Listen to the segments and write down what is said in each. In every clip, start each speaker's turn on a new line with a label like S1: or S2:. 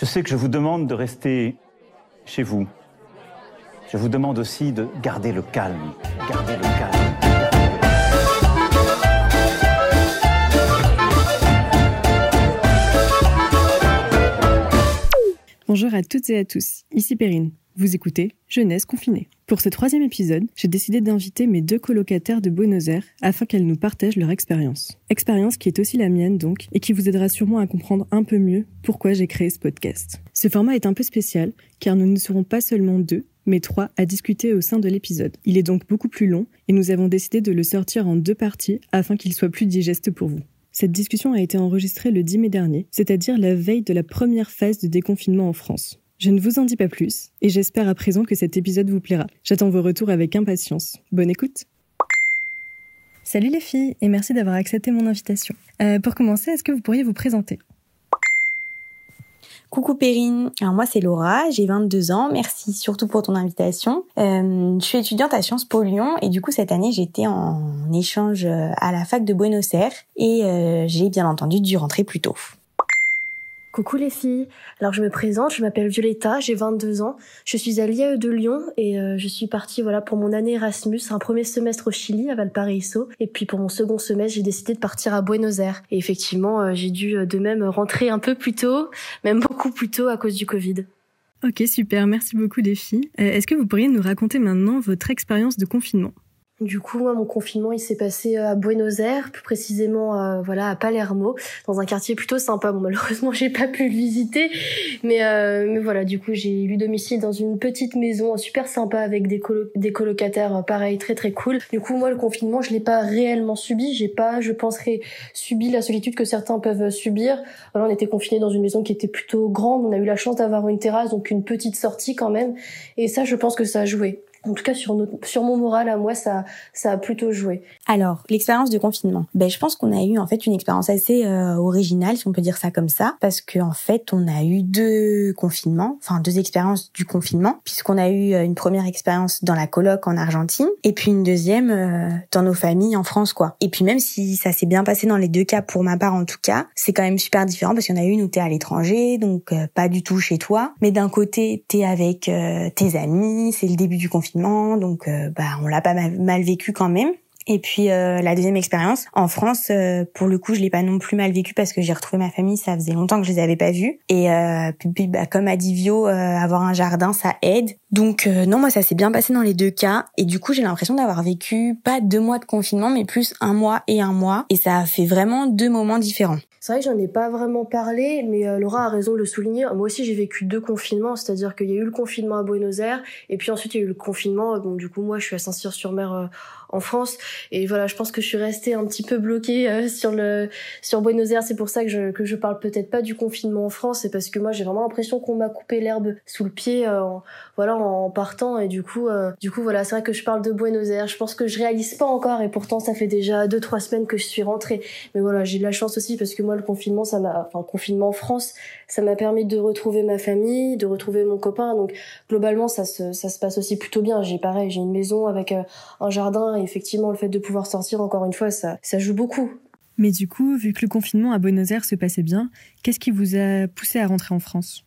S1: Je sais que je vous demande de rester chez vous. Je vous demande aussi de garder le calme.
S2: Bonjour à toutes et à tous, ici Perrine. Vous écoutez Jeunesse confinée. Pour ce troisième épisode, j'ai décidé d'inviter mes deux colocataires de Buenos Aires afin qu'elles nous partagent leur expérience. Expérience qui est aussi la mienne donc, et qui vous aidera sûrement à comprendre un peu mieux pourquoi j'ai créé ce podcast. Ce format est un peu spécial, car nous ne serons pas seulement deux, mais trois à discuter au sein de l'épisode. Il est donc beaucoup plus long, et nous avons décidé de le sortir en deux parties afin qu'il soit plus digeste pour vous. Cette discussion a été enregistrée le 10 mai dernier, c'est-à-dire la veille de la première phase de déconfinement en France. Je ne vous en dis pas plus, et j'espère à présent que cet épisode vous plaira. J'attends vos retours avec impatience. Bonne écoute Salut les filles, et merci d'avoir accepté mon invitation. Euh, pour commencer, est-ce que vous pourriez vous présenter?
S3: Coucou Perrine, alors moi c'est Laura, j'ai 22 ans, merci surtout pour ton invitation. Euh, je suis étudiante à Sciences Po Lyon et du coup cette année j'étais en échange à la fac de Buenos Aires et euh, j'ai bien entendu dû rentrer plus tôt.
S4: Coucou les filles, alors je me présente, je m'appelle Violetta, j'ai 22 ans, je suis à l'IAE de Lyon et euh, je suis partie voilà pour mon année Erasmus, un premier semestre au Chili à Valparaiso. Et puis pour mon second semestre j'ai décidé de partir à Buenos Aires. Et effectivement euh, j'ai dû euh, de même rentrer un peu plus tôt, même beaucoup plus tôt à cause du Covid.
S2: Ok super, merci beaucoup les filles. Est-ce que vous pourriez nous raconter maintenant votre expérience de confinement?
S4: Du coup, moi, mon confinement, il s'est passé euh, à Buenos Aires, plus précisément, euh, voilà, à Palermo, dans un quartier plutôt sympa. Bon, malheureusement, j'ai pas pu le visiter, mais euh, mais voilà, du coup, j'ai eu domicile dans une petite maison super sympa avec des des colocataires, pareil, très très cool. Du coup, moi, le confinement, je l'ai pas réellement subi. J'ai pas, je penserais, subi la solitude que certains peuvent subir. Voilà, on était confinés dans une maison qui était plutôt grande. On a eu la chance d'avoir une terrasse, donc une petite sortie quand même. Et ça, je pense que ça a joué en tout cas sur notre, sur mon moral à moi ça ça a plutôt joué.
S3: Alors l'expérience de confinement. Ben je pense qu'on a eu en fait une expérience assez euh, originale si on peut dire ça comme ça parce que en fait on a eu deux confinements, enfin deux expériences du confinement puisqu'on a eu euh, une première expérience dans la coloc en Argentine et puis une deuxième euh, dans nos familles en France quoi. Et puis même si ça s'est bien passé dans les deux cas pour ma part en tout cas, c'est quand même super différent parce qu'il y en a une où t'es à l'étranger donc pas du tout chez toi, mais d'un côté t'es avec tes amis, c'est le début du confinement donc euh, bah on l'a pas mal, vécu quand même. Et puis euh, la deuxième expérience en France, euh, pour le coup, je l'ai pas non plus mal vécu parce que j'ai retrouvé ma famille, ça faisait longtemps que je les avais pas vus. Et puis, bah, comme a dit Vio, avoir un jardin, ça aide. Donc non, moi ça s'est bien passé dans les deux cas. Et du coup, j'ai l'impression d'avoir vécu pas deux mois de confinement, mais plus un mois et un mois. Et ça a fait vraiment deux moments différents.
S4: C'est vrai que j'en ai pas vraiment parlé, mais euh, Laura a raison de le souligner. Moi aussi, j'ai vécu deux confinements, c'est-à-dire qu'il y a eu le confinement à Buenos Aires, et puis ensuite il y a eu le confinement. Bon, du coup, moi, je suis à Saint-Cyr-sur-Mer euh, en France. Et voilà, je pense que je suis restée un petit peu bloquée euh, sur le sur Buenos Aires. C'est pour ça que je que je parle peut-être pas du confinement en France, c'est parce que moi j'ai vraiment l'impression qu'on m'a coupé l'herbe sous le pied, euh, en, voilà, en partant. Et du coup, euh, du coup, voilà, c'est vrai que je parle de Buenos Aires. Je pense que je réalise pas encore, et pourtant ça fait déjà deux trois semaines que je suis rentrée. Mais voilà, j'ai de la chance aussi parce que moi le confinement, ça m'a, enfin confinement en France, ça m'a permis de retrouver ma famille, de retrouver mon copain. Donc globalement, ça se ça se passe aussi plutôt bien. J'ai pareil, j'ai une maison avec un jardin effectivement, le fait de pouvoir sortir, encore une fois, ça, ça joue beaucoup.
S2: Mais du coup, vu que le confinement à Buenos Aires se passait bien, qu'est-ce qui vous a poussé à rentrer en France?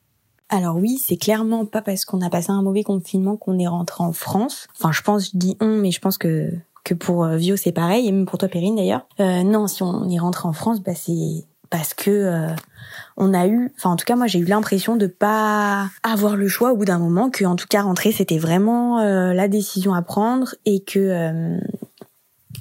S3: Alors oui, c'est clairement pas parce qu'on a passé un mauvais confinement qu'on est rentré en France. Enfin, je pense, je dis on, mais je pense que que pour euh, Vio c'est pareil, et même pour toi Perrine d'ailleurs. Euh, non, si on est rentré en France, bah c'est parce que euh, on a eu, enfin en tout cas moi j'ai eu l'impression de pas avoir le choix au bout d'un moment, que en tout cas rentrer c'était vraiment euh, la décision à prendre et que euh,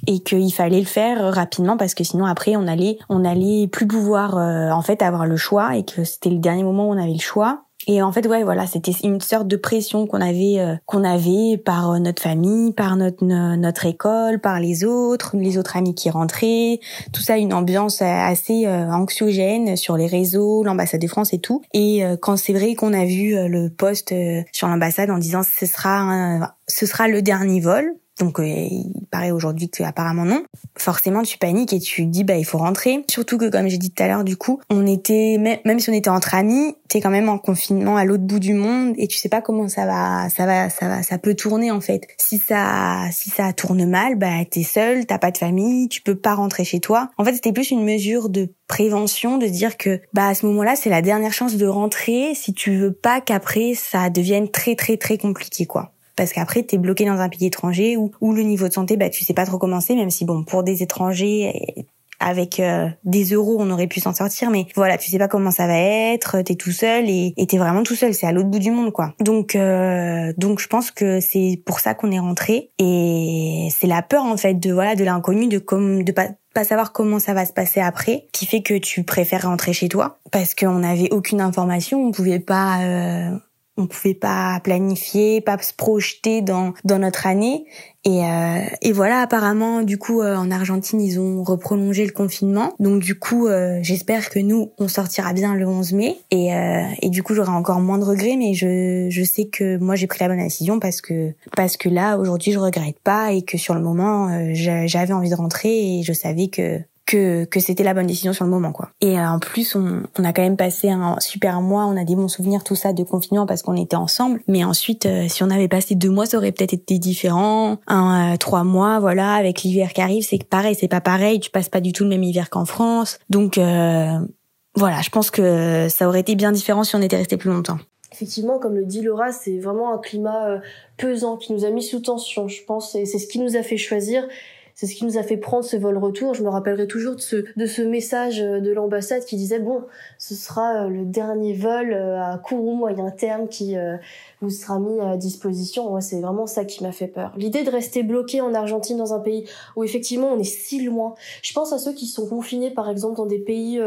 S3: et qu'il fallait le faire rapidement parce que sinon après on allait on allait plus pouvoir en fait avoir le choix et que c'était le dernier moment où on avait le choix et en fait, ouais, voilà, c'était une sorte de pression qu'on avait, euh, qu'on avait par euh, notre famille, par notre notre école, par les autres, les autres amis qui rentraient, tout ça, une ambiance assez euh, anxiogène sur les réseaux, l'ambassade de France et tout. Et quand c'est vrai qu'on a vu le poste sur l'ambassade en disant ce sera ce sera le dernier vol, Donc euh, il paraît aujourd'hui que apparemment non. Forcément tu paniques et tu dis bah il faut rentrer. Surtout que comme j'ai dit tout à l'heure du coup, on était même si on était entre amis, t'es quand même en confinement à l'autre bout du monde et tu sais pas comment ça va ça va ça va ça peut tourner en fait. Si ça si ça tourne mal, bah t'es seul, t'as pas de famille, tu peux pas rentrer chez toi. En fait, c'était plus une mesure de prévention de dire que bah à ce moment-là, c'est la dernière chance de rentrer si tu veux pas qu'après ça devienne très très très compliqué quoi parce qu'après t'es bloqué dans un pays étranger où, où le niveau de santé bah tu sais pas trop comment c'est même si bon pour des étrangers avec euh, des euros on aurait pu s'en sortir mais voilà tu sais pas comment ça va être t'es tout seul et t'es vraiment tout seul c'est à l'autre bout du monde quoi. Donc euh, donc je pense que c'est pour ça qu'on est rentré et c'est la peur en fait de voilà de l'inconnu de comme de pas pas savoir comment ça va se passer après, qui fait que tu préfères rentrer chez toi. Parce qu'on n'avait aucune information, on pouvait pas euh, on pouvait pas planifier, pas se projeter dans dans notre année. Et, euh, et voilà, apparemment, du coup, euh, en Argentine, ils ont reprolongé le confinement. Donc du coup, euh, j'espère que nous, on sortira bien le 11 mai. Et, euh, et du coup, j'aurai encore moins de regrets, mais je, je sais que moi, j'ai pris la bonne décision parce que parce que là, aujourd'hui, je regrette pas et que sur le moment, j'avais envie de rentrer et je savais que que, que c'était la bonne décision sur le moment quoi. Et euh, en plus on, on, a quand même passé un super mois, on a des bons souvenirs tout ça de confinement parce qu'on était ensemble. Mais ensuite euh, si on avait passé deux mois ça aurait peut-être été différent. Un euh, trois mois voilà avec l'hiver qui arrive c'est pareil c'est pas pareil tu passes pas du tout le même hiver qu'en France. Donc voilà je pense que ça aurait été bien différent si on était resté plus longtemps.
S4: Effectivement, comme le dit Laura, c'est vraiment un climat pesant qui nous a mis sous tension, je pense, et c'est ce qui nous a fait choisir c'est ce qui nous a fait prendre ce vol retour. Je me rappellerai toujours de ce, de ce message euh, de l'ambassade qui disait bon, ce sera euh, le dernier vol euh, à court ou moyen terme qui vous sera mis à disposition. Moi, c'est vraiment ça qui m'a fait peur. L'idée de rester bloqué en Argentine dans un pays où effectivement on est si loin. Je pense à ceux qui sont confinés par exemple dans des pays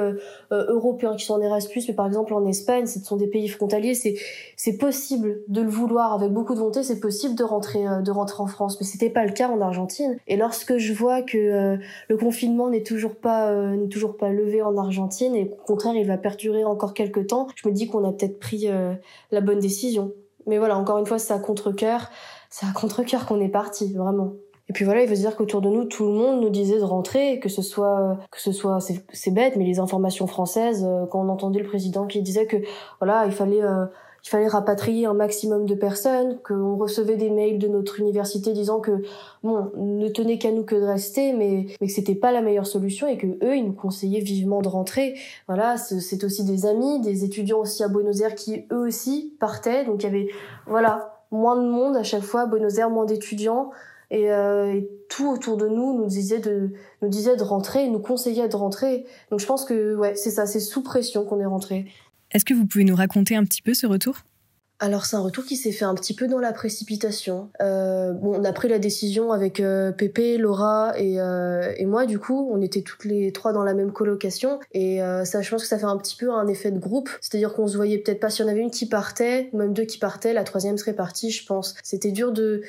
S4: européens qui sont en Erasmus, mais par exemple en Espagne, ce sont des pays frontaliers. C'est c'est possible de le vouloir avec beaucoup de volonté. C'est possible de rentrer de rentrer en France, mais c'était pas le cas en Argentine. Et lorsque je vois que euh, le confinement n'est toujours pas euh, n'est toujours pas levé en Argentine et au contraire il va perdurer encore quelques temps, je me dis qu'on a peut-être pris euh, la bonne décision. Mais voilà, encore une fois, c'est à contre-cœur, c'est à contre-cœur qu'on est parti, vraiment. Et puis voilà, il veut dire qu'autour de nous, tout le monde nous disait de rentrer, que ce soit, que ce soit, c'est bête, mais les informations françaises, quand on entendait le président qui disait que voilà, il fallait il fallait rapatrier un maximum de personnes, qu'on recevait des mails de notre université disant que bon, ne tenait qu'à nous que de rester, mais, mais que c'était pas la meilleure solution et que eux, ils nous conseillaient vivement de rentrer. Voilà, c'est aussi des amis, des étudiants aussi à Buenos Aires qui eux aussi partaient, donc il y avait voilà moins de monde à chaque fois à Buenos Aires, moins d'étudiants. Et, euh, et, tout autour de nous nous disait de nous disait de rentrer, nous conseillait de rentrer. Donc je pense que ouais, c'est ça, c'est sous pression qu'on est rentré.
S2: Est-ce que vous pouvez nous raconter un petit peu ce retour?
S4: Alors c'est un retour qui s'est fait un petit peu dans la précipitation. Euh, bon, on a pris la décision avec euh, Pépé, Laura et, euh, et moi du coup, on était toutes les trois dans la même colocation et ça, je pense que ça fait un petit peu un effet de groupe, c'est-à-dire qu'on se voyait peut-être pas si on avait une qui partait, même deux qui partaient, la troisième serait partie, je pense. C'était dur de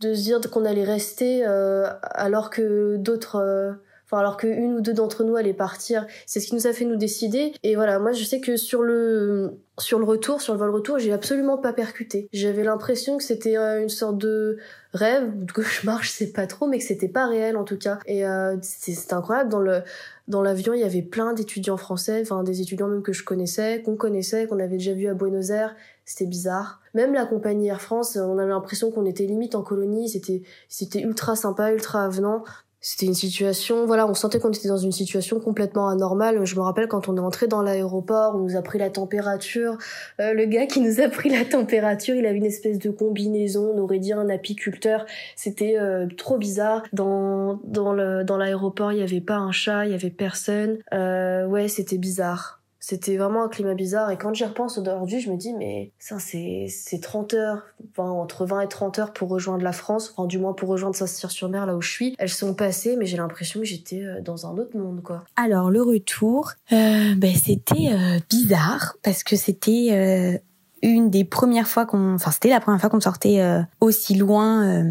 S4: de se dire qu'on allait rester alors que d'autres enfin alors qu'une ou deux d'entre nous allaient partir. C'est ce qui nous a fait nous décider. Et voilà, moi je sais que sur le sur le retour, sur le vol retour, j'ai absolument pas percuté. J'avais l'impression que c'était euh, une sorte de rêve, de cauchemar, je sais pas trop, mais que c'était pas réel en tout cas. Et euh, c'était incroyable dans le dans l'avion, il y avait plein d'étudiants français, enfin des étudiants même que je connaissais, qu'on connaissait, qu'on avait déjà vu à Buenos Aires. C'était bizarre. Même la compagnie Air France, on avait l'impression qu'on était limite en colonie. C'était c'était ultra sympa, ultra avenant. C'était une situation, voilà, on sentait qu'on était dans une situation complètement anormale. Je me rappelle quand on est entré dans l'aéroport, on nous a pris la température. Euh, le gars qui nous a pris la température, il avait une espèce de combinaison, on aurait dit un apiculteur. C'était euh, trop bizarre. Dans dans le dans l'aéroport, il y avait pas un chat, il y avait personne. Euh, ouais, c'était bizarre. C'était vraiment un climat bizarre. Et quand j'y repense aujourd'hui, je me dis, mais ça, c'est, c'est 30 heures, entre 20 et 30 heures pour rejoindre la France, enfin, du moins pour rejoindre Saint-Cyr-sur-Mer, là où je suis. Elles sont passées, mais j'ai l'impression que j'étais euh, dans un autre monde, quoi.
S3: Alors, le retour, euh, ben, c'était euh, bizarre, parce que c'était euh, une des premières fois qu'on, enfin, c'était la première fois qu'on sortait aussi loin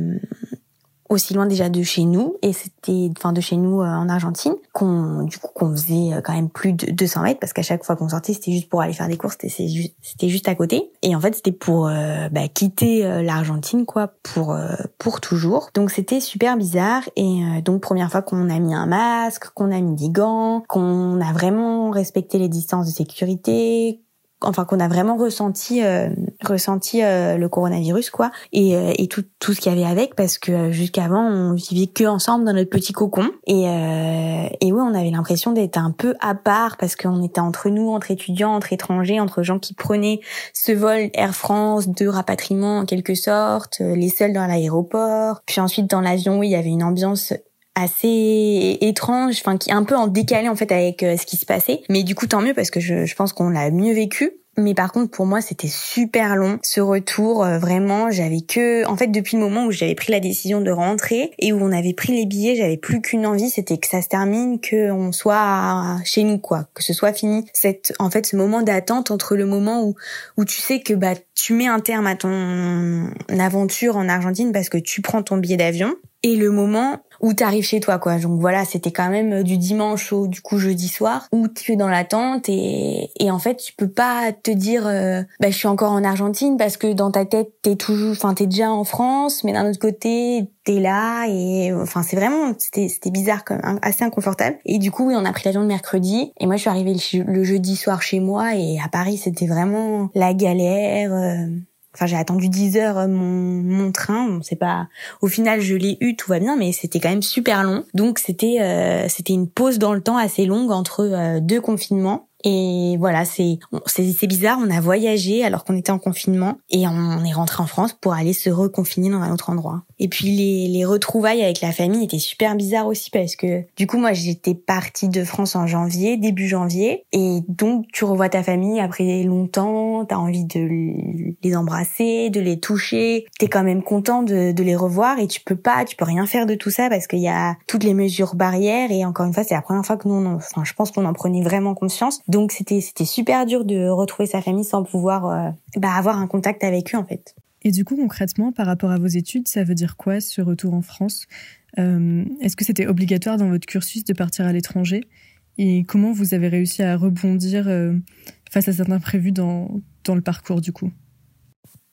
S3: aussi loin déjà de chez nous et c'était enfin de chez nous euh, en Argentine qu'on du coup qu'on faisait euh, quand même plus de 200 mètres parce qu'à chaque fois qu'on sortait c'était juste pour aller faire des courses c'était juste c'était juste à côté. Et en fait c'était pour euh, bah, quitter l'Argentine quoi pour pour toujours. Donc c'était super bizarre et donc première fois qu'on a mis un masque qu'on a mis des gants qu'on a vraiment respecté les distances de sécurité enfin qu'on a vraiment ressenti euh, ressenti euh, le coronavirus quoi et, euh, et tout tout ce qu'il y avait avec parce que jusqu'avant on vivait que ensemble dans notre petit cocon et et ouais on avait l'impression d'être un peu à part parce qu'on était entre nous entre étudiants entre étrangers entre gens qui prenaient ce vol Air France de rapatriement en quelque sorte les seuls dans l'aéroport puis ensuite dans l'avion oui il y avait une ambiance assez étrange, enfin qui est un peu en décalé en fait avec euh, ce qui se passait. Mais du coup tant mieux parce que je, je pense qu'on l'a mieux vécu. Mais par contre, pour moi, c'était super long ce retour. Euh, vraiment, j'avais que, en fait, depuis le moment où j'avais pris la décision de rentrer et où on avait pris les billets, j'avais plus qu'une envie, c'était que ça se termine, que on soit chez nous, quoi, que ce soit fini. Cette, en fait, ce moment d'attente entre le moment où où tu sais que bah tu mets un terme à ton aventure en Argentine parce que tu prends ton billet d'avion et le moment où t'arrives chez toi quoi. Donc voilà, c'était quand même du dimanche au du coup jeudi soir où tu es dans l'attente et et en fait tu peux pas te dire euh, bah je suis encore en Argentine parce que dans ta tête t'es toujours enfin t'es déjà en France mais d'un autre côté t'es là et enfin c'est vraiment c'était c'était bizarre quand même assez inconfortable et du coup oui on a pris l'avion le mercredi et moi je suis arrivée le, jeudi soir chez moi et à Paris c'était vraiment la galère euh, Enfin, j'ai attendu 10 heures euh, mon, mon train. Bon, c'est pas. Au final, je l'ai eu, tout va bien, mais c'était quand même super long. Donc c'était euh, c'était une pause dans le temps assez longue entre euh, deux confinements. Et voilà, c'est c'est bizarre. On a voyagé alors qu'on était en confinement et on est rentré en France pour aller se reconfiner dans un autre endroit. Et puis les, les retrouvailles avec la famille étaient super bizarres aussi parce que du coup moi j'étais partie de France en janvier, début janvier, et donc tu revois ta famille après longtemps, t'as envie de les embrasser, de les toucher, t'es quand même content de, de les revoir et tu peux pas, tu peux rien faire de tout ça parce qu'il y a toutes les mesures barrières et encore une fois c'est la première fois que nous, enfin je pense qu'on en prenait vraiment conscience. Donc c'était c'était super dur de retrouver sa famille sans pouvoir euh, bah, avoir un contact avec eux en fait.
S2: Et du coup, concrètement, par rapport à vos études, ça veut dire quoi ce retour en France? Euh, Est-ce que c'était obligatoire dans votre cursus de partir à l'étranger? Et comment vous avez réussi à rebondir euh, face à certains imprévus dans, dans le parcours du coup?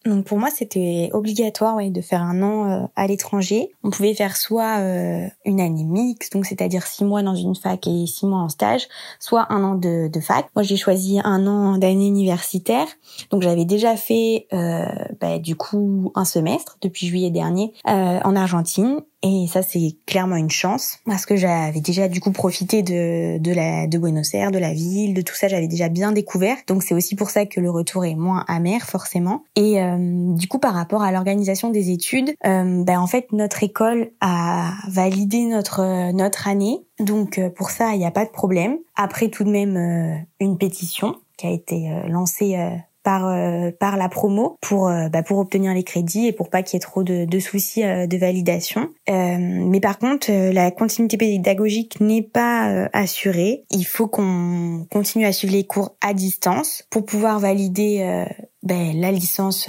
S3: Donc pour moi, c'était obligatoire ouais, de faire un an euh, à l'étranger. On pouvait faire soit euh, une année mixte, donc c'est-à-dire six mois dans une fac et six mois en stage, soit un an de, de fac. Moi, j'ai choisi un an d'année universitaire. Donc j'avais déjà fait euh, bah, du coup un semestre depuis juillet dernier en Argentine et ça, c'est clairement une chance parce que j'avais déjà du coup profité de de la de Buenos Aires, de la ville, de tout ça. J'avais déjà bien découvert. Donc c'est aussi pour ça que le retour est moins amer forcément. Et euh, du coup, par rapport à l'organisation des études, euh, ben en fait notre école a validé notre notre année. Donc euh, pour ça, il n'y a pas de problème. Après tout de même une pétition qui a été lancée par euh, par la promo pour euh, bah, pour obtenir les crédits et pour pas qu'il y ait trop de, de soucis euh, de validation. mais par contre, la continuité pédagogique n'est pas assurée. Il faut qu'on continue à suivre les cours à distance pour pouvoir valider ben, la licence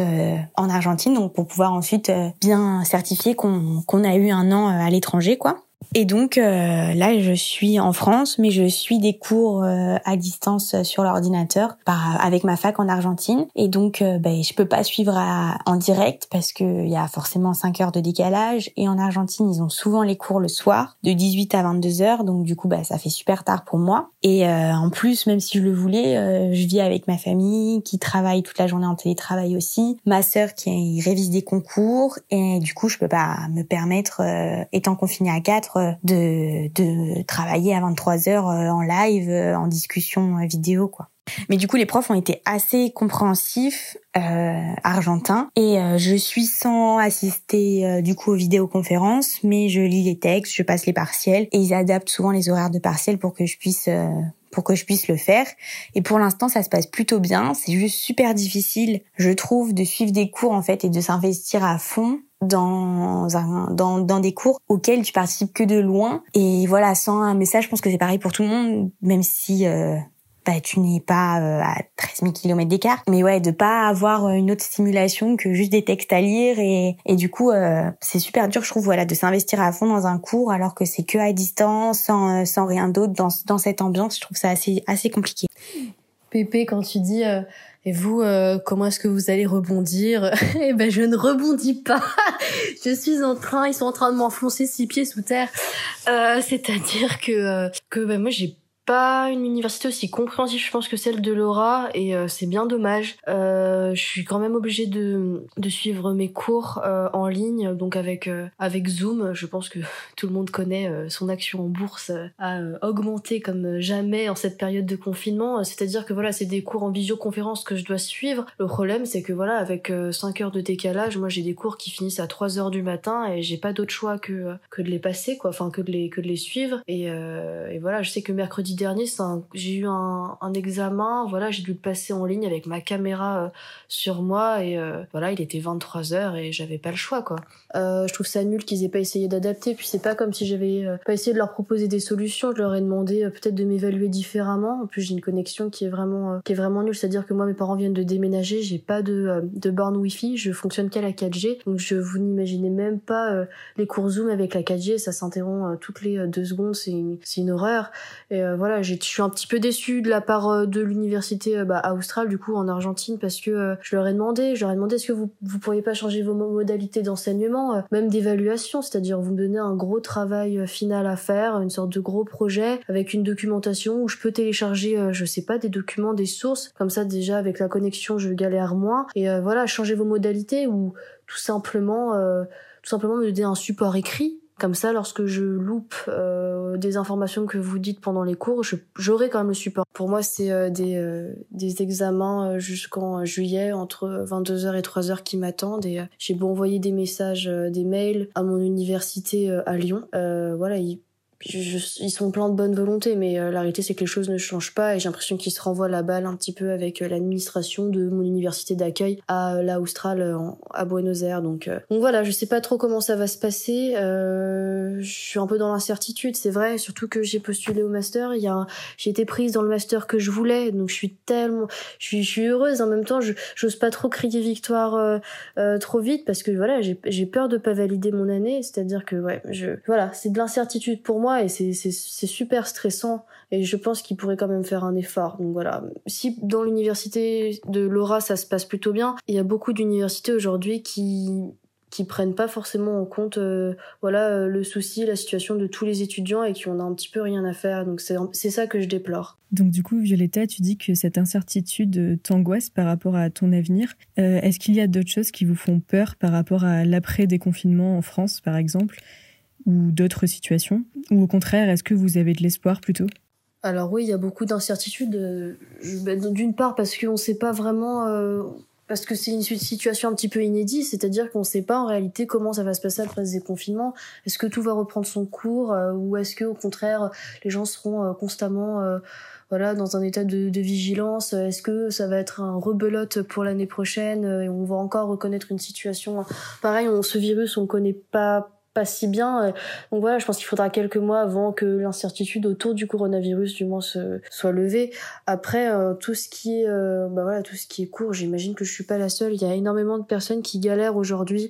S3: en Argentine, donc pour pouvoir ensuite bien certifier qu'on qu'on a eu un an à l'étranger, quoi. Et donc euh, là, je suis en France, mais je suis des cours euh, à distance sur l'ordinateur avec ma fac en Argentine. Et donc, euh, ben, je peux pas suivre en direct parce qu'il y a forcément 5 heures de décalage. Et en Argentine, ils ont souvent les cours le soir, de 18 à 22 heures. Donc du coup, ben, ça fait super tard pour moi. Et en plus, même si je le voulais, je vis avec ma famille qui travaille toute la journée en télétravail aussi, ma sœur qui révise des concours. Et du coup, je peux pas me permettre, étant confinée à 4, euh, de, travailler à 23 heures euh, en live, euh, en discussion vidéo, quoi. Mais du coup, les profs ont été assez compréhensifs, euh, argentins, et je suis sans assister du coup aux vidéoconférences, mais je lis les textes, je passe les partiels, et ils adaptent souvent les horaires de partiels pour que je puisse pour que je puisse le faire. Et pour l'instant, ça se passe plutôt bien. C'est juste super difficile, je trouve, de suivre des cours en fait et de s'investir à fond dans, un, dans, dans des cours auxquels tu participes que de loin. Et voilà, sans un message, je pense que c'est pareil pour tout le monde, même si... Euh, bah tu n'es pas à 13 000 km d'écart. Mais ouais, de pas avoir une autre stimulation que juste des textes à lire et, et du coup c'est super dur je trouve voilà de s'investir à fond dans un cours alors que c'est que à distance sans, sans rien d'autre dans, dans cette ambiance. Je trouve ça assez assez compliqué.
S4: Pépé, quand tu dis et vous, euh, comment est-ce que vous allez rebondir? Eh ben, je ne rebondis pas. je suis en train, ils sont en train de m'enfoncer six pieds sous terre. Euh, C'est-à-dire que euh, que ben, moi j'ai pas une université aussi compréhensive, je pense, que celle de Laura, et euh, c'est bien dommage. Euh, je suis quand même obligée de, de suivre mes cours euh, en ligne, donc avec avec Zoom. Je pense que tout le monde connaît son action en bourse a augmenté comme jamais en cette période de confinement. C'est-à-dire que voilà, c'est des cours en visioconférence que je dois suivre. Le problème, c'est que voilà, avec 5 heures de décalage, moi j'ai des cours qui finissent à 3 heures du matin et j'ai pas d'autre choix que que de les passer, quoi, enfin que de les que de les suivre. Et, et voilà, je sais que mercredi dernier, j'ai eu un, examen, voilà, j'ai dû le passer en ligne avec ma caméra euh, sur moi et euh, voilà, il était 23 h et j'avais pas le choix quoi. Euh, je trouve ça nul qu'ils aient pas essayé d'adapter, puis c'est pas comme si j'avais pas essayé de leur proposer des solutions, je leur ai demandé peut-être de m'évaluer différemment. En plus, j'ai une connexion qui est vraiment qui vraiment nulle, c'est-à-dire que moi mes parents viennent de déménager, j'ai pas de de borne Wi-Fi, je fonctionne qu'à la 4G. Donc je vous n'imaginez même pas les cours Zoom avec la 4G, ça s'interrompt toutes les deux secondes, c'est une, une horreur. Et voilà, je suis un petit peu déçue de la part euh, de l'université euh, bah, Austral, du coup, en Argentine, parce que euh, je leur ai demandé, je leur ai demandé est-ce que vous, vous pourriez pas changer vos modalités d'enseignement, même d'évaluation, c'est-à-dire vous me donnez un gros travail final à faire, une sorte de gros projet avec une documentation où je peux télécharger, je sais pas, des documents, des sources, comme ça déjà avec la connexion je galère moins, et voilà, changer vos modalités ou tout simplement, tout simplement me donner un support écrit comme ça, lorsque je loupe euh, des informations que vous dites pendant les cours, j'aurai quand même le support. Pour moi, c'est euh, des, euh, des examens jusqu'en juillet, entre 22h et 3h qui m'attendent. Et j'ai beau envoyer des messages, des mails à mon université à Lyon. voilà, sont pleins de bonne volonté, mais euh, la réalité c'est que les choses ne changent pas et j'ai l'impression qu'ils se renvoient la balle un petit peu avec euh, l'administration de mon université d'accueil à la Austral à Buenos Aires. Donc, euh, donc voilà, je sais pas trop comment ça va se passer. je suis un peu dans l'incertitude, c'est vrai, surtout que j'ai postulé au master. Il y a, j'ai été prise dans le master que je voulais, donc je suis tellement, je suis, je suis heureuse. En même temps, je j'ose pas trop crier victoire trop vite parce que voilà, j'ai, j'ai peur de pas valider mon année. C'est-à-dire que ouais, je, voilà, c'est de l'incertitude pour moi et c'est super stressant et je pense qu'il pourrait quand même faire un effort. Donc voilà, si dans l'université de Laura ça se passe plutôt bien, il y a beaucoup d'universités aujourd'hui qui qui prennent pas forcément en compte euh, voilà euh, le souci, la situation de tous les étudiants et qui en a un petit peu rien à faire. Donc c'est ça que je déplore.
S2: Donc du coup, Violetta, tu dis que cette incertitude t'angoisse par rapport à ton avenir. Euh, est-ce qu'il y a d'autres choses qui vous font peur par rapport à l'après déconfinement en France, par exemple? Ou d'autres situations Ou au contraire, est-ce que vous avez de l'espoir plutôt
S4: Alors oui, il y a beaucoup d'incertitudes. Euh, bah, d'une part parce qu'on ne sait pas vraiment... Euh, parce que c'est une situation un petit peu inédite, c'est-à-dire qu'on ne sait pas en réalité comment ça va se passer après ce déconfinement. Est-ce que tout va reprendre son cours euh, ou est-ce que au contraire les gens seront constamment voilà dans un état de, de vigilance? Est-ce que ça va être un rebelote pour l'année prochaine? Et on va encore reconnaître une situation pareil on, Ce virus on connaît pas pas si bien. Euh, donc voilà, je pense qu'il faudra quelques mois avant que l'incertitude autour du coronavirus du moins se, soit levée. Après euh, tout ce qui est euh, bah voilà, tout ce qui est court, j'imagine que je suis pas la seule, il y a énormément de personnes qui galèrent aujourd'hui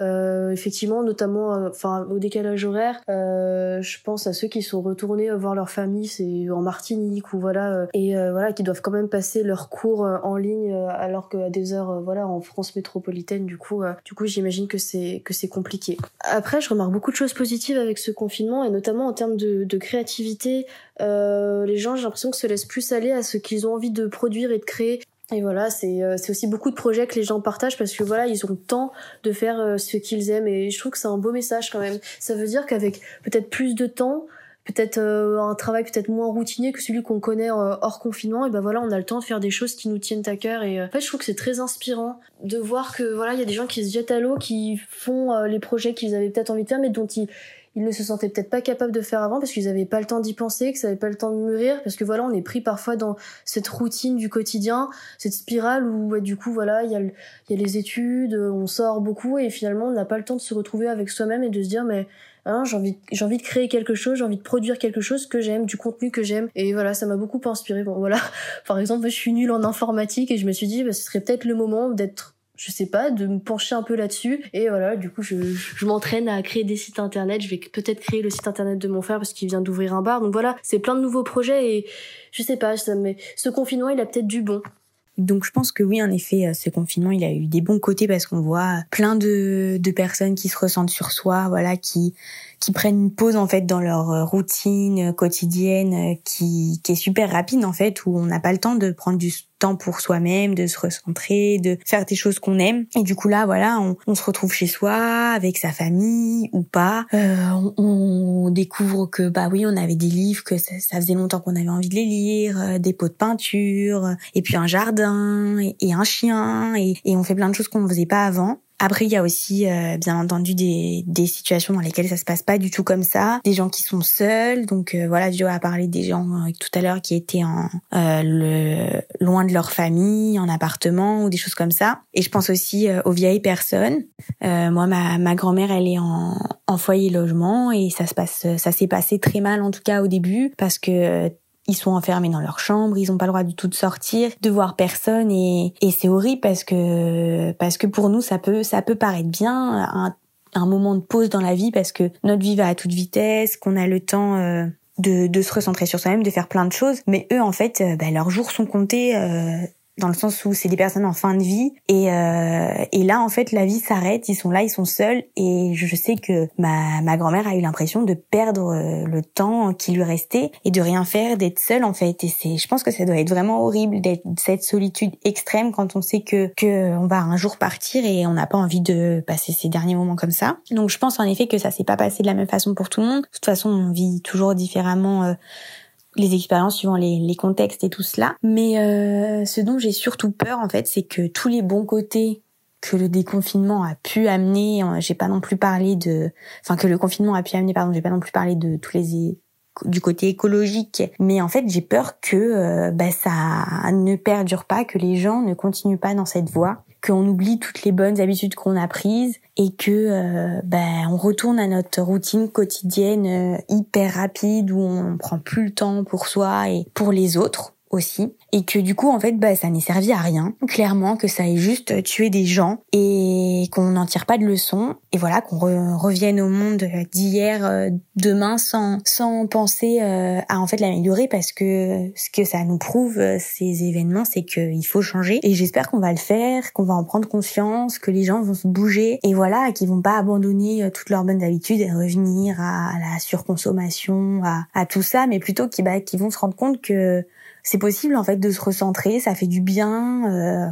S4: effectivement notamment enfin au décalage horaire. je pense à ceux qui sont retournés voir leur famille, c'est en Martinique ou voilà et voilà qui doivent quand même passer leurs cours en ligne alors qu'à des heures voilà en France métropolitaine du coup du coup j'imagine que c'est que c'est compliqué. Après je remarque beaucoup choses positives avec ce confinement et notamment en termes de, créativité. Euh, les gens, j'ai l'impression que se laissent plus aller à ce qu'ils ont envie de produire et de créer. Et voilà, c'est euh, aussi beaucoup de projets que les gens partagent parce que voilà, ils ont le temps de faire euh, ce qu'ils aiment et je trouve que c'est un beau message quand même. Ça veut dire qu'avec peut-être plus de temps, peut-être euh, un travail peut-être moins routinier que celui qu'on connaît euh, hors confinement et ben voilà on a le temps de faire des choses qui nous tiennent à cœur et euh, je trouve que c'est très inspirant de voir que voilà il y a des gens qui se jettent à l'eau qui font les projets qu'ils avaient peut-être envie de faire mais dont ils ils ne se sentaient peut-être pas capables de faire avant parce qu'ils n'avaient pas le temps d'y penser, que ça n'avait pas le temps de mûrir, parce que voilà, on est pris parfois dans cette routine du quotidien, cette spirale où du coup voilà, il y a, y a les études, on sort beaucoup et finalement on n'a pas le temps de se retrouver avec soi-même et de se dire mais Hein, j'ai envie, envie de créer quelque chose, j'ai envie de produire quelque chose que j'aime, du contenu que j'aime. Et voilà, ça m'a beaucoup inspiré. Bon, voilà. Par exemple, je suis nulle en informatique et je me suis dit, bah, ce serait peut-être le moment d'être je sais pas, de me pencher un peu là-dessus. Et voilà, du coup, je, je m'entraîne à créer des sites internet. Je vais peut-être créer le site internet de mon frère parce qu'il vient d'ouvrir un bar. Donc voilà, c'est plein de nouveaux projets et je sais pas, ça, mais ce confinement, il a peut-être du bon.
S3: Donc je pense que oui, en effet, euh, ce confinement, il a eu des bons côtés parce qu'on voit plein de, de personnes qui se ressentent sur soi, voilà, qui qui prennent une pause en fait dans leur euh, routine quotidienne euh, qui, qui est super rapide en fait où on n'a pas le temps de prendre du temps pour soi-même, de se recentrer, de faire des choses qu'on aime. Et du coup là, voilà, on, on, se retrouve chez soi avec sa famille ou pas. Euh, on, on, découvre que bah oui, on avait des livres que ça, faisait longtemps qu'on avait envie de les lire, euh, des pots de peinture, et puis un jardin et, et un chien et, et on fait plein de choses qu'on ne faisait pas avant. Après, il y a aussi, euh, bien entendu, des, des situations dans lesquelles ça se passe pas du tout comme ça. Des gens qui sont seuls. Donc euh, voilà, Joe a parlé des gens euh, tout à l'heure qui étaient en le, loin de leur famille, en appartement ou des choses comme ça. Et je pense aussi aux vieilles personnes. moi, ma, ma grand-mère, elle est en, en foyer logement et ça se passe, ça s'est passé très mal en tout cas au début parce que ils sont enfermés dans leur chambre, ils ont pas le droit du tout de sortir, de voir personne et, et c'est horrible parce que parce que pour nous ça peut ça peut paraître bien un, un moment de pause dans la vie parce que notre vie va à toute vitesse, qu'on a le temps euh, de, de se recentrer sur soi-même, de faire plein de choses, mais eux en fait euh, bah, leurs jours sont comptés euh, dans le sens où c'est des personnes en fin de vie et euh, et là en fait la vie s'arrête ils sont là ils sont seuls et je sais que ma ma grand-mère a eu l'impression de perdre euh, le temps qui lui restait et de rien faire d'être seule en fait. Et c'est je pense que ça doit être vraiment horrible d'être cette solitude extrême quand on sait que que on va un jour partir et on n'a pas envie de passer ces derniers moments comme ça. Donc je pense en effet que ça s'est pas passé de la même façon pour tout le monde. De toute façon on vit toujours différemment euh, les expériences suivant les, les, contextes et tout cela. Mais euh, ce dont j'ai surtout peur, en fait, c'est que tous les bons côtés que le déconfinement a pu amener, euh, j'ai pas non plus parlé de, enfin que le confinement a pu amener, pardon, j'ai pas non plus parlé de tous les du côté écologique, mais en fait j'ai peur que euh, bah, ça ne perdure pas, que les gens ne continuent pas dans cette voie qu'on oublie toutes les bonnes habitudes qu'on a prises et que euh, ben on retourne à notre routine quotidienne euh, hyper rapide où on prend plus le temps pour soi et pour les autres et que du coup en fait bah ça n'est servi à rien. Clairement que ça ait juste tué des gens et qu'on n'en tire pas de leçon. Et voilà qu'on revienne au monde d'hier euh, demain sans sans penser euh, à en fait l'améliorer. Parce que ce que ça nous prouve euh, ces événements c'est qu'il faut changer. Et j'espère qu'on va le faire qu'on va en prendre conscience que les gens vont se bouger et voilà qu'ils vont pas abandonner toutes leurs bonnes habitudes et revenir à, la surconsommation à, tout ça mais plutôt qu'ils bah, qu'ils vont se rendre compte que c'est possible en fait de se recentrer, ça fait du bien. Euh,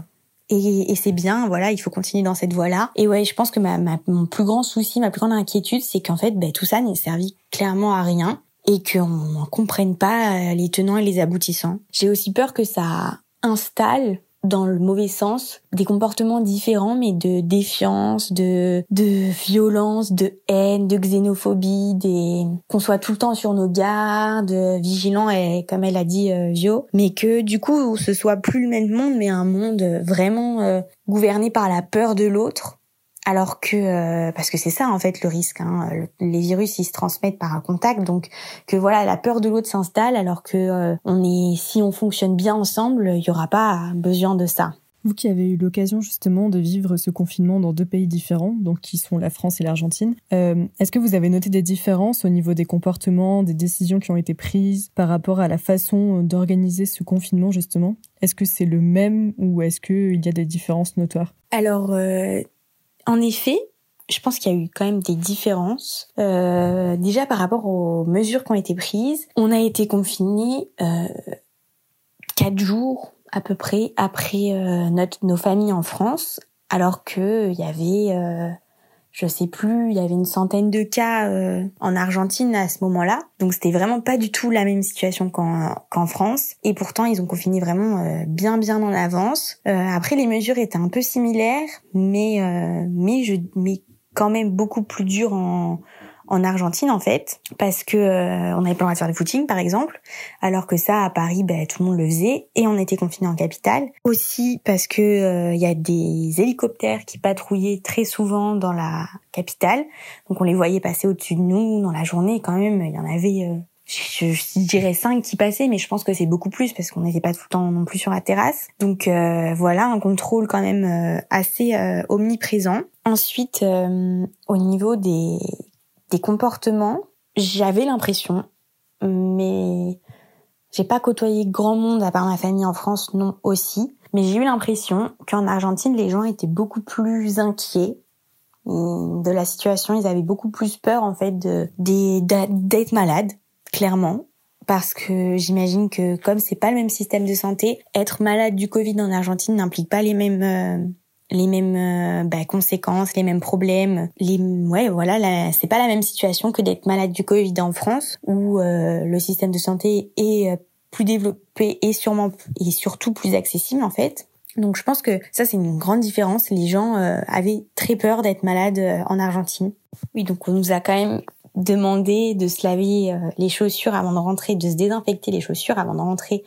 S3: et, et c'est bien, voilà, il faut continuer dans cette voie-là. Et ouais, je pense que ma, ma, mon plus grand souci, ma plus grande inquiétude, c'est qu'en fait, ben, tout ça n'est servi clairement à rien et qu'on ne comprenne pas euh, les tenants et les aboutissants. J'ai aussi peur que ça installe dans le mauvais sens, des comportements différents, mais de défiance, de, de violence, de haine, de xénophobie, des, qu'on soit tout le temps sur nos gardes, vigilants et, comme elle a dit, euh, Vio, mais que, du coup, ce soit plus le même monde, mais un monde vraiment euh, gouverné par la peur de l'autre, alors que euh, parce que c'est ça en fait le risque hein, les virus ils se transmettent par un contact donc que voilà la peur de l'autre s'installe alors que euh, on est si on fonctionne bien ensemble il y aura pas besoin de ça.
S2: Vous qui avez eu l'occasion justement de vivre ce confinement dans deux pays différents, donc qui sont la France et l'Argentine, euh, est-ce que vous avez noté des différences au niveau des comportements, des décisions qui ont été prises par rapport à la façon d'organiser ce confinement justement? Est-ce que c'est le même ou est-ce qu'il y a des différences notoires?
S3: Alors en effet, je pense qu'il y a eu quand même des différences. Euh, déjà par rapport aux mesures qui ont été prises, on a été confinés euh, quatre jours à peu près après euh, notre, nos familles en France, alors que il y avait euh, je sais plus, il y avait une centaine de cas euh, en Argentine à ce moment-là. Donc c'était vraiment pas du tout la même situation qu'en France. Et pourtant, ils ont confiné vraiment euh, bien bien en avance. Euh, après, les mesures étaient un peu similaires, mais mais je mais quand même beaucoup plus dures en en Argentine en fait parce que euh, on n'avait pas le droit de faire du footing par exemple alors que ça à Paris ben, tout le monde le faisait et on était confiné en capitale aussi parce que il y a des hélicoptères qui patrouillaient très souvent dans la capitale donc on les voyait passer au-dessus de nous dans la journée quand même il y en avait je, je, dirais cinq qui passaient, mais je pense que c'est beaucoup plus parce qu'on n'était pas tout le temps non plus sur la terrasse. Donc euh, voilà, un contrôle quand même euh, assez euh, omniprésent. Ensuite, au niveau des, des comportements, j'avais l'impression, mais j'ai pas côtoyé grand monde à part ma famille en France, non aussi. Mais j'ai eu l'impression qu'en Argentine, les gens étaient beaucoup plus inquiets de la situation. Ils avaient beaucoup plus peur en fait d'être malades clairement parce que j'imagine que comme c'est pas le même système de santé, être malade du Covid en Argentine n'implique pas les mêmes euh, les mêmes euh, bah, conséquences, les mêmes problèmes. Les ouais voilà, c'est pas la même situation que d'être malade du Covid en France où euh, le système de santé est plus développé et sûrement et surtout plus accessible en fait. Donc je pense que ça c'est une grande différence. Les gens avaient très peur d'être malades en Argentine. Oui, donc on nous a quand même demander de se laver euh, les chaussures avant de rentrer, de se désinfecter les chaussures avant de rentrer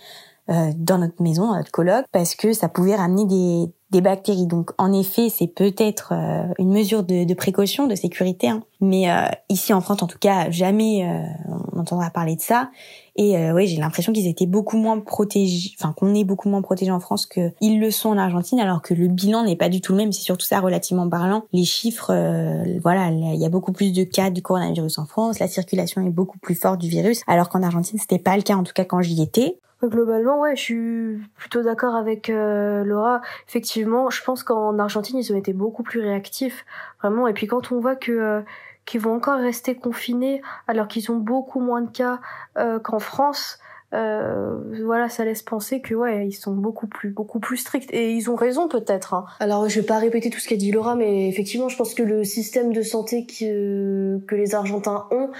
S3: euh, dans notre maison, dans notre coloc, parce que ça pouvait ramener des, des bactéries. Donc en effet, c'est peut-être euh, une mesure de, précaution, de sécurité, hein. mais ici en France, en tout cas, jamais on entendra parler de ça. Et euh, ouais, j'ai l'impression qu'ils étaient beaucoup moins protégés, enfin qu'on est beaucoup moins protégés en France qu'ils le sont en Argentine, alors que le bilan n'est pas du tout le même. C'est surtout ça relativement parlant. Les chiffres, euh, voilà, il y a beaucoup plus de cas du coronavirus en France, la circulation est beaucoup plus forte du virus, alors qu'en Argentine c'était pas le cas, en tout cas quand j'y étais.
S4: Globalement, ouais, je suis plutôt d'accord avec euh, Laura. Effectivement, je pense qu'en Argentine, ils ont été beaucoup plus réactifs, vraiment. Et puis quand on voit que euh, qui vont encore rester confinés alors qu'ils ont beaucoup moins de cas euh, qu'en France. Euh, voilà, ça laisse penser que ouais, ils sont beaucoup plus beaucoup plus stricts et ils ont raison peut-être. Hein. Alors je vais pas répéter tout ce qu'a dit Laura, mais effectivement, je pense que le système de santé que que les Argentins ont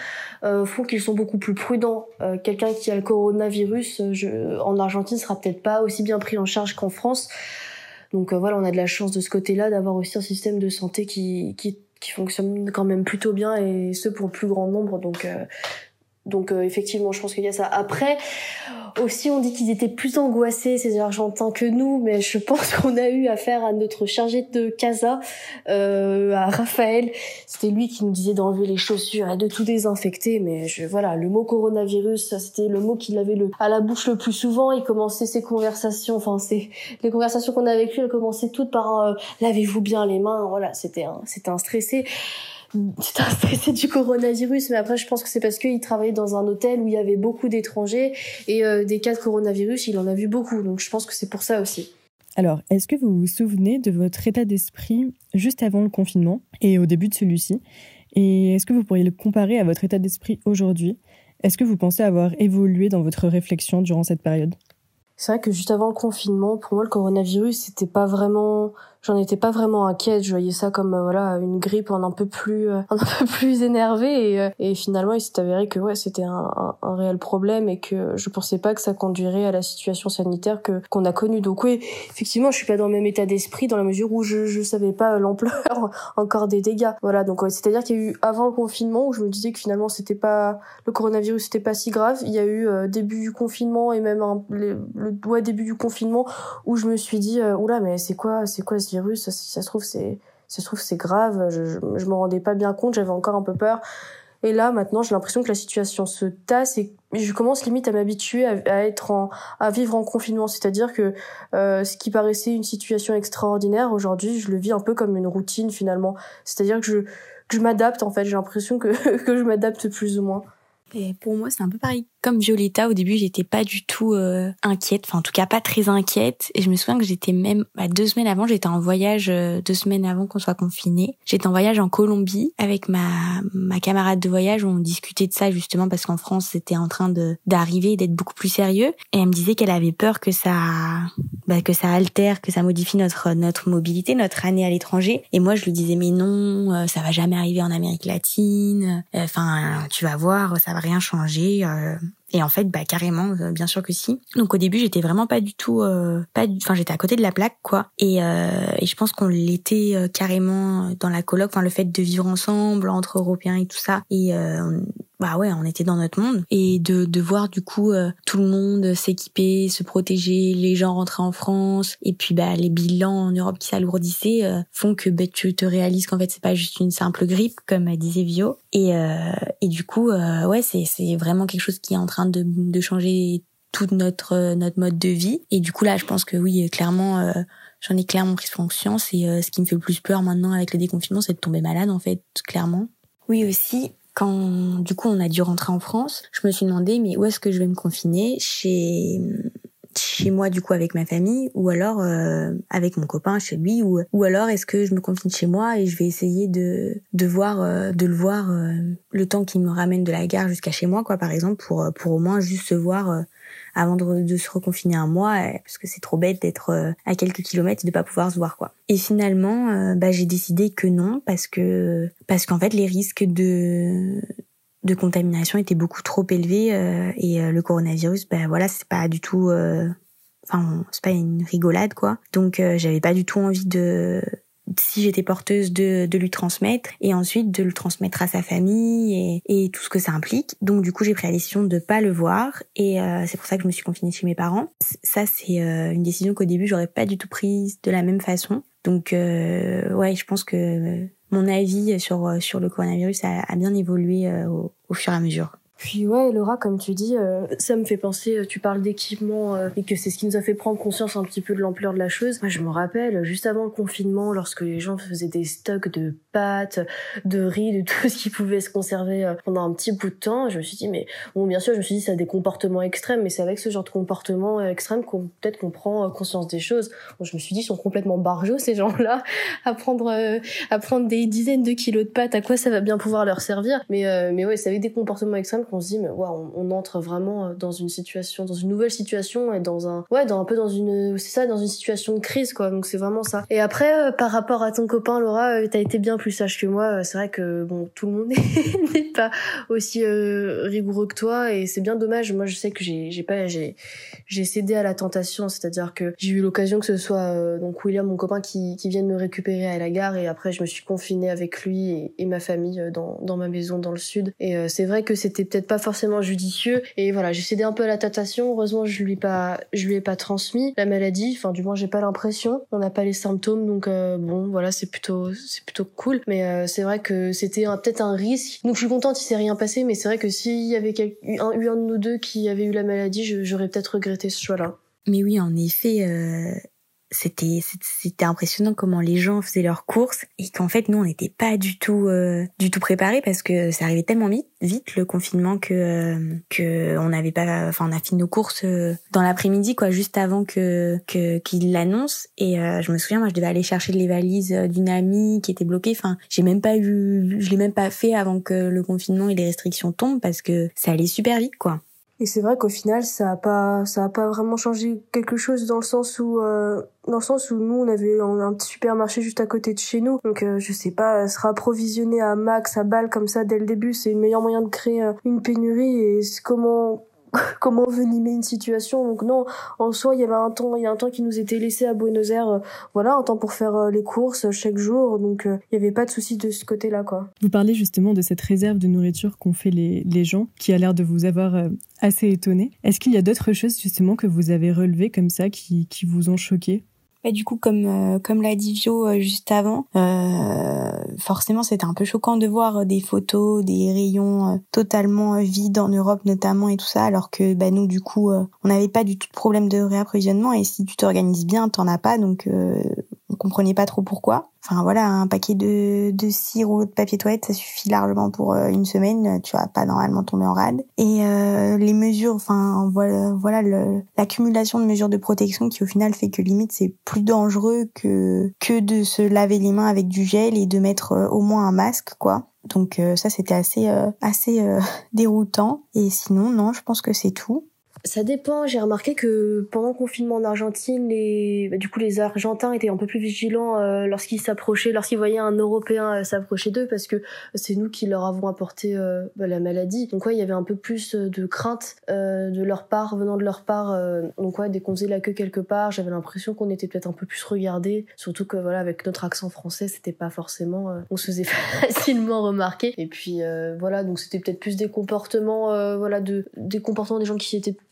S4: euh, font qu'ils sont beaucoup plus prudents. Euh, Quelqu'un qui a le coronavirus je, en Argentine sera peut-être pas aussi bien pris en charge qu'en France. Donc euh, voilà, on a de la chance de ce côté-là d'avoir aussi un système de santé qui qui qui fonctionne quand même plutôt bien et ce pour le plus grand nombre donc euh, donc euh, effectivement, je pense qu'il y a ça. Après, aussi on dit qu'ils étaient plus angoissés ces Argentins que nous, mais je pense qu'on a eu affaire à notre chargé de casa, euh, à Raphaël. C'était lui qui nous disait d'enlever les chaussures et de tout désinfecter. Mais je, voilà, le mot coronavirus, c'était le mot qu'il avait à la bouche le plus souvent. Il commençait ses conversations, enfin les conversations qu'on a avec lui, elles commençaient toutes par euh, lavez-vous bien les mains? Voilà, c'était un, c'était un stressé c'était un stressé du coronavirus, mais après je pense que c'est parce qu'il travaillait dans un hôtel où il y avait beaucoup d'étrangers et euh, des cas de coronavirus, il en a vu beaucoup, donc je pense que c'est pour ça aussi.
S2: Alors, est-ce que vous vous souvenez de votre état d'esprit juste avant le confinement et au début de celui-ci? Et est-ce que vous pourriez le comparer à votre état d'esprit aujourd'hui? Est-ce que vous pensez avoir évolué dans votre réflexion durant cette période?
S4: C'est vrai que juste avant le confinement, pour moi, le coronavirus, c'était pas vraiment j'en étais pas vraiment inquiète. Je voyais ça comme euh, voilà une grippe en un peu plus euh, un peu plus énervée et, euh, et finalement il s'est avéré que ouais c'était un, un, réel problème et que je pensais pas que ça conduirait à la situation sanitaire que qu'on a connue. Donc oui, effectivement, je suis pas dans le même état d'esprit dans la mesure où je je savais pas l'ampleur encore des dégâts. Voilà, donc c'est-à-dire qu'il y a eu avant le confinement où je me disais que finalement c'était pas le coronavirus c'était pas si grave. Il y a eu début du confinement et même le, le début du confinement où je me suis dit oula mais c'est quoi c'est quoi virus, ça, se trouve c'est ça se trouve c'est grave, je, je, je me rendais pas bien compte, j'avais encore un peu peur. Et là maintenant, j'ai l'impression que la situation se tasse et je commence limite à m'habituer à, être en à vivre en confinement, c'est-à-dire que euh, ce qui paraissait une situation extraordinaire aujourd'hui, je le vis un peu comme une routine finalement. C'est-à-dire que je je m'adapte en fait, j'ai l'impression que que je m'adapte plus ou moins.
S3: Et pour moi, c'est un peu pareil. Comme Violetta, au début, j'étais pas du tout euh, inquiète, enfin en tout cas pas très inquiète. Et je me souviens que j'étais même bah, deux semaines avant, j'étais en voyage euh, deux semaines avant qu'on soit confiné. J'étais en voyage en Colombie avec ma ma camarade de voyage. Où on discutait de ça justement parce qu'en France, c'était en train de d'arriver d'être beaucoup plus sérieux. Et elle me disait qu'elle avait peur que ça bah, que ça altère, que ça modifie notre notre mobilité, notre année à l'étranger. Et moi, je lui disais mais non, euh, ça va jamais arriver en Amérique latine. Enfin, tu vas voir, ça va rien changer. Et en fait, bah carrément, euh, bien sûr que si. Donc au début, j'étais vraiment pas du tout, euh, pas, enfin j'étais à côté de la plaque quoi. Et, euh, et je pense qu'on l'était euh, carrément dans la coloc, enfin le fait de vivre ensemble entre Européens et tout ça. Et bah ouais, on était dans notre monde et de, de voir du coup tout le monde s'équiper, se protéger, les gens rentrer en France et puis bah les bilans en Europe qui s'alourdissaient font que bah, tu te réalises qu'en fait c'est pas juste une simple grippe comme disait Vio et et du coup ouais c'est c'est vraiment quelque chose qui est en train de, de changer tout notre euh, notre mode de vie. Et du coup là, je pense que oui, clairement, euh, j'en ai clairement pris conscience. Et euh, ce qui me fait le plus peur maintenant avec le déconfinement, c'est de tomber malade en fait, clairement. Oui aussi. Quand du coup on a dû rentrer en France, je me suis demandé mais où est-ce que je vais me confiner? Chez chez moi du coup avec ma famille ou alors euh, avec mon copain chez lui ou ou alors est-ce que je me confine chez moi et je vais essayer de de voir euh, de le voir euh, le temps qu'il me ramène de la gare jusqu'à chez moi quoi par exemple pour pour au moins juste se voir avant de, se reconfiner un mois parce que c'est trop bête d'être à quelques kilomètres et de pas pouvoir se voir quoi. Et finalement bah j'ai décidé que non parce que parce qu'en fait les risques de de contamination était beaucoup trop élevé euh, et euh, le coronavirus ben voilà c'est pas du tout euh, enfin c'est pas une rigolade quoi donc j'avais pas du tout envie de si j'étais porteuse de, de lui transmettre et ensuite de le transmettre à sa famille et, et tout ce que ça implique. Donc du coup j'ai pris la décision de pas le voir et c'est pour ça que je me suis confinée chez mes parents. Ça c'est une décision qu'au début j'aurais pas du tout prise de la même façon. Donc ouais je pense que mon avis sur sur le coronavirus a, a bien évolué au, au fur et à mesure.
S4: Puis ouais, Laura, comme tu dis, euh, ça me fait penser, euh, tu parles d'équipement euh, et que c'est ce qui nous a fait prendre conscience un petit peu de l'ampleur de la chose. Moi, je me rappelle, juste avant le confinement, lorsque les gens faisaient des stocks de pâtes, de riz, de tout ce qui pouvait se conserver pendant un petit bout de temps, je me suis dit, mais bon, bien sûr, je me suis dit, ça a des comportements extrêmes, mais c'est avec ce genre de comportement extrême qu'on peut-être qu'on prend conscience des choses. Bon, je me suis dit, ils sont complètement barjots, ces gens-là, à prendre, à prendre des dizaines de kilos de pâtes, à quoi ça va bien pouvoir leur servir? Mais, mais ouais, c'est avec des comportements extrêmes qu'on se dit mais ouais, on, entre vraiment euh, dans une situation dans une nouvelle situation et dans un ouais dans un peu dans une c'est ça dans une situation de crise quoi. Donc c'est vraiment ça. Et après euh, par rapport à ton copain Laura euh, t'as été bien plus sage que moi. C'est vrai que bon tout le monde n'est pas aussi rigoureux que toi et c'est bien dommage. Moi je sais que j'ai pas j'ai cédé à la tentation. C'est-à-dire que j'ai eu l'occasion que ce soit donc William mon copain qui vienne me récupérer à la gare et après je me suis confinée avec lui et, ma famille dans dans ma maison dans le sud. Et c'est vrai que c'était pas forcément judicieux. Et voilà, j'ai cédé un peu à la tentation. Heureusement, je lui ai pas, je lui ai pas transmis la maladie. Enfin, du moins, j'ai pas l'impression. On n'a pas les symptômes, donc euh, bon, voilà, c'est plutôt, c'est plutôt cool. Mais euh, c'est vrai que c'était peut-être un risque. Donc, je suis contente, il s'est rien passé. Mais c'est vrai que s'il y avait eu un, de nous deux qui avait eu la maladie, j'aurais peut-être regretté ce choix-là.
S3: Mais oui, en effet, euh, c'était c'était impressionnant comment les gens faisaient leurs courses et qu'en fait nous on n'était pas du tout euh, du tout préparés parce que ça arrivait tellement vite vite le confinement que euh, que on n'avait pas enfin on a fini nos courses euh, dans l'après-midi quoi juste avant que que qu'il l'annonce. Et je me souviens moi je devais aller chercher les valises d'une amie qui était bloquée. Enfin j'ai même pas eu je l'ai même pas fait avant que le confinement et les restrictions tombent parce que ça allait super vite quoi
S4: et c'est vrai qu'au final, ça a pas, ça a pas vraiment changé quelque chose dans le sens où, euh, dans le sens où nous, on avait un, petit supermarché juste à côté de chez nous. Donc, euh, je sais pas, se approvisionner à max, à balle comme ça dès le début, c'est le meilleur moyen de créer euh, une pénurie. Et comment, comment venimer une situation. Donc non, en soi, il y avait un temps, il y a un temps qui nous était laissé à Buenos Aires, euh, voilà, un temps pour faire euh, les courses chaque jour. Donc euh, il n'y avait pas de souci de ce côté-là, quoi.
S2: Vous parlez justement de cette réserve de nourriture qu'ont fait les, les gens, qui a l'air de vous avoir assez étonné. Est-ce qu'il y a d'autres choses justement que vous avez relevées comme ça qui, qui vous ont choqué?
S3: Bah, du coup, comme euh, comme l'a dit Vio euh, juste avant, euh, forcément c'était un peu choquant de voir des photos, des rayons totalement vides en Europe notamment et tout ça, alors que bah, nous du coup on n'avait pas du tout de problème de réapprovisionnement et si tu t'organises bien, t'en as pas, donc on comprenait pas trop pourquoi. Enfin voilà, un paquet de, de cire ou de papier toilette, ça suffit largement pour euh, une semaine. Tu vas pas normalement tomber en rade. Et euh, les mesures, enfin voilà, voilà l'accumulation de mesures de protection qui au final fait que limite c'est plus dangereux que que de se laver les mains avec du gel et de mettre euh, au moins un masque quoi. Donc ça c'était assez assez déroutant. Et sinon non, je pense que c'est tout.
S4: Ça dépend. J'ai remarqué que pendant le confinement en Argentine, les, bah, du coup, les Argentins étaient un peu plus vigilants euh, lorsqu'ils s'approchaient, lorsqu'ils voyaient un Européen euh, s'approcher d'eux, parce que c'est nous qui leur avons apporté euh, bah, la maladie. Donc ouais, il y avait un peu plus de crainte de leur part, venant de leur part. donc ouais, dès qu'on faisait la queue quelque part, j'avais l'impression qu'on était peut-être un peu plus regardés. Surtout que voilà, avec notre accent français, c'était pas forcément, on se faisait facilement remarquer. Et puis voilà, donc c'était peut-être plus des comportements, voilà, de des comportements des gens qui étaient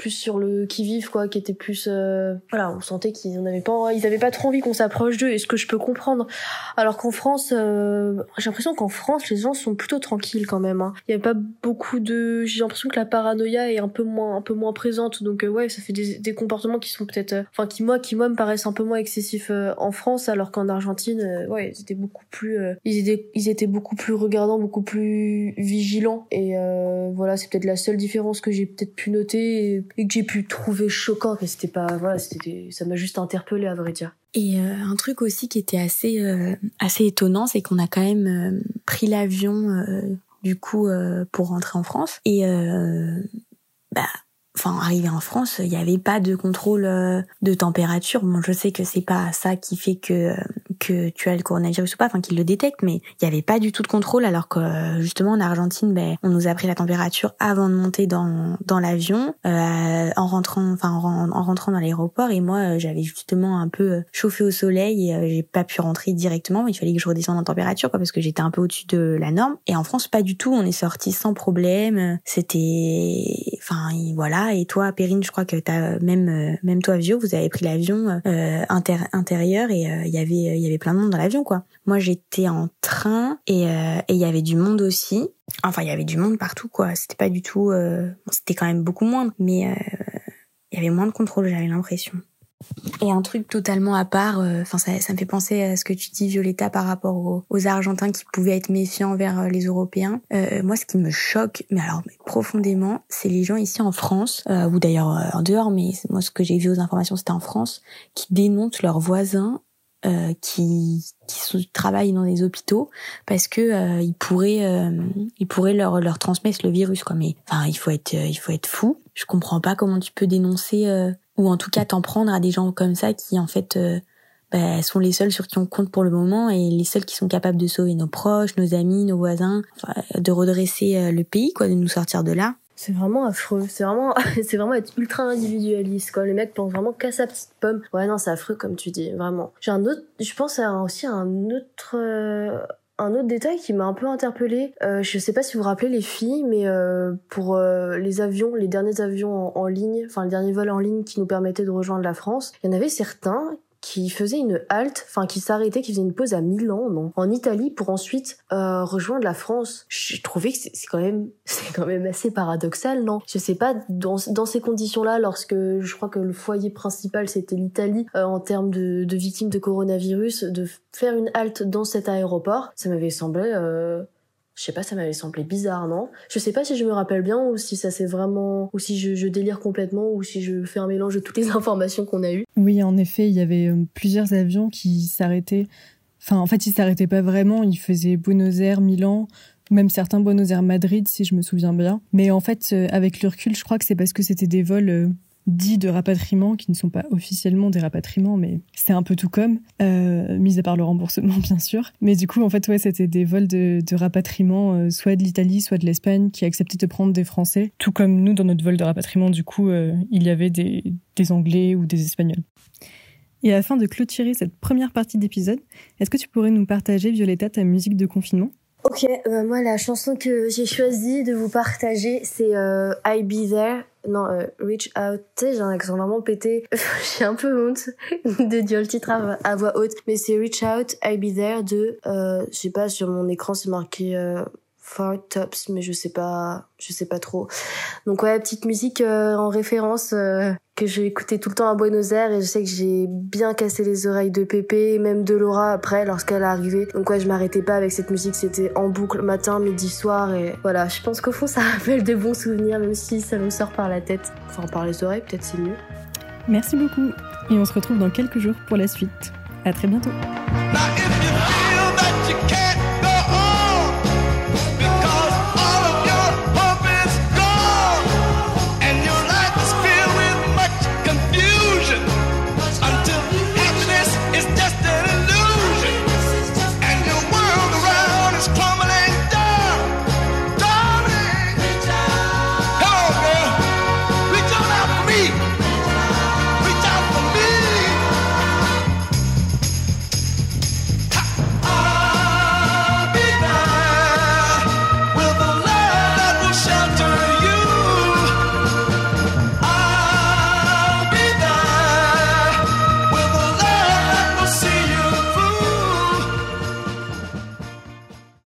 S4: plus sur le qui vive quoi qui était plus euh, voilà on sentait qu'ils n'avaient pas ils avaient pas trop envie qu'on s'approche d'eux et ce que je peux comprendre? Alors qu'en France euh, j'ai l'impression qu'en France les gens sont plutôt tranquilles quand même hein. y avait pas beaucoup de j'ai l'impression que la paranoïa est un peu moins un peu moins présente. Donc euh, ouais ça fait des, des comportements qui sont peut-être enfin qui moi qui moi me paraissent un peu moins excessifs en France alors qu'en Argentine ouais ils étaient beaucoup plus ils étaient ils étaient beaucoup plus regardants beaucoup plus vigilants. Et voilà c'est peut-être la seule différence que j'ai peut-être pu noter que j'ai pu trouver choquant mais c'était pas voilà c'était ça m'a juste interpellé à vrai dire
S3: et euh, un truc aussi qui était assez euh, assez étonnant c'est qu'on a quand même euh, pris l'avion du coup pour rentrer en France et bah enfin arrivé en France, il n'y avait pas de contrôle de température. Bon, je sais que c'est pas ça qui fait que que tu as le coronavirus ou pas, enfin qu'il le détecte, mais il n'y avait pas du tout de contrôle alors que justement en Argentine, ben on nous a pris la température avant de monter dans dans l'avion, euh, en rentrant, enfin en, rentrant dans l'aéroport et moi euh, j'avais justement un peu chauffé au soleil et j'ai pas pu rentrer directement, il fallait que je redescende en température quoi parce que j'étais un peu au-dessus de la norme. Et en France pas du tout, on est sorti sans problème. C'était, enfin voilà et toi, Perrine, je crois que t'as même euh, même toi, Vio, vous avez pris l'avion euh, intérieur et euh, il y avait y avait plein de monde dans l'avion, quoi. Moi, j'étais en train et il y avait du monde aussi. Enfin, il y avait du monde partout, quoi. C'était pas du tout. c'était quand même beaucoup moins, mais il y avait moins de contrôle, j'avais l'impression. Et un truc totalement à part, euh, enfin ça, ça me fait penser à ce que tu dis Violetta par rapport aux, Argentins qui pouvaient être méfiants envers euh, les Européens. Euh, moi, ce qui me choque, mais alors profondément, c'est les gens ici en France, ou d'ailleurs en dehors, mais moi ce que j'ai vu aux informations c'était en France, qui dénoncent leurs voisins qui qui travaillent dans des hôpitaux parce que ils pourraient ils pourraient leur leur transmettre le virus quoi mais enfin il faut être il faut être fou je comprends pas comment tu peux dénoncer ou en tout cas t'en prendre à des gens comme ça qui en fait euh, bah, sont les seuls sur qui on compte pour le moment et les seuls qui sont capables de sauver nos proches, nos amis, nos voisins, de redresser euh, le pays, quoi, de nous sortir de là.
S4: C'est vraiment affreux. C'est vraiment, c'est vraiment être ultra individualiste, quoi. Les mecs pensent vraiment qu'à sa petite pomme. Ouais, non, c'est affreux, comme tu dis, vraiment. J'ai un autre, je pense à aussi un autre, euh, un autre détail qui m'a un peu interpellée, euh, je sais pas si vous vous rappelez les filles, mais euh, pour euh, les avions, les derniers avions en, ligne, enfin les derniers vols en ligne qui nous permettaient de rejoindre la France, il y en avait certains qui faisait une halte, enfin qui s'arrêtait, qui faisait une pause à Milan, non, en Italie, pour ensuite euh, rejoindre la France. J'ai trouvé que c'est quand même, c'est quand même assez paradoxal, non? Je sais pas dans, dans ces conditions-là, lorsque je crois que le foyer principal c'était l'Italie euh, en termes de, victimes de coronavirus, de faire une halte dans cet aéroport, ça m'avait semblé. Euh, je sais pas, ça m'avait semblé bizarre, non? Je sais pas si je me rappelle bien ou si ça c'est vraiment, ou si je, délire complètement ou si je fais un mélange de toutes les informations qu'on a eues.
S2: Oui, en effet, il y avait euh, plusieurs avions qui s'arrêtaient. Enfin, en fait, ils s'arrêtaient pas vraiment. Ils faisaient Buenos Aires, Milan, même certains Buenos Aires, Madrid, si je me souviens bien. Mais en fait, euh, avec le recul, je crois que c'est parce que c'était des vols euh, dits de rapatriement, qui ne sont pas officiellement des rapatriements, mais c'est un peu tout comme, euh, mis à part le remboursement bien sûr. Mais du coup, en fait, ouais, c'était des vols de, de rapatriement, euh, soit de l'Italie, soit de l'Espagne, qui acceptaient de prendre des Français. Tout comme nous, dans notre vol de rapatriement, du coup, euh, il y avait des, des Anglais ou des Espagnols. Et afin de clôturer cette première partie d'épisode, est-ce que tu pourrais nous partager, Violetta, ta musique de confinement?
S4: Ok, euh, moi la chanson que j'ai choisi de vous partager, c'est euh, I Be There. Non, euh, Reach Out. Tu sais, j'ai un accent vraiment pété. j'ai un peu honte de dire le titre à, voix haute. Mais c'est Reach Out, I Be There de... Euh, je sais pas, sur mon écran c'est marqué euh, Four Tops, mais je sais pas, je sais pas trop. Donc ouais, petite musique euh, en référence euh, que j'ai écouté tout le temps à Buenos Aires et je sais que j'ai bien cassé les oreilles de Pépé, même de Laura après lorsqu'elle est arrivée. Donc ouais, je m'arrêtais pas avec cette musique, c'était en boucle matin, midi, soir et voilà. Je pense qu'au fond ça rappelle de bons souvenirs, même si ça me sort par la tête, enfin par les oreilles, peut-être c'est mieux.
S2: Merci beaucoup et on se retrouve dans quelques jours pour la suite. À très bientôt. Now,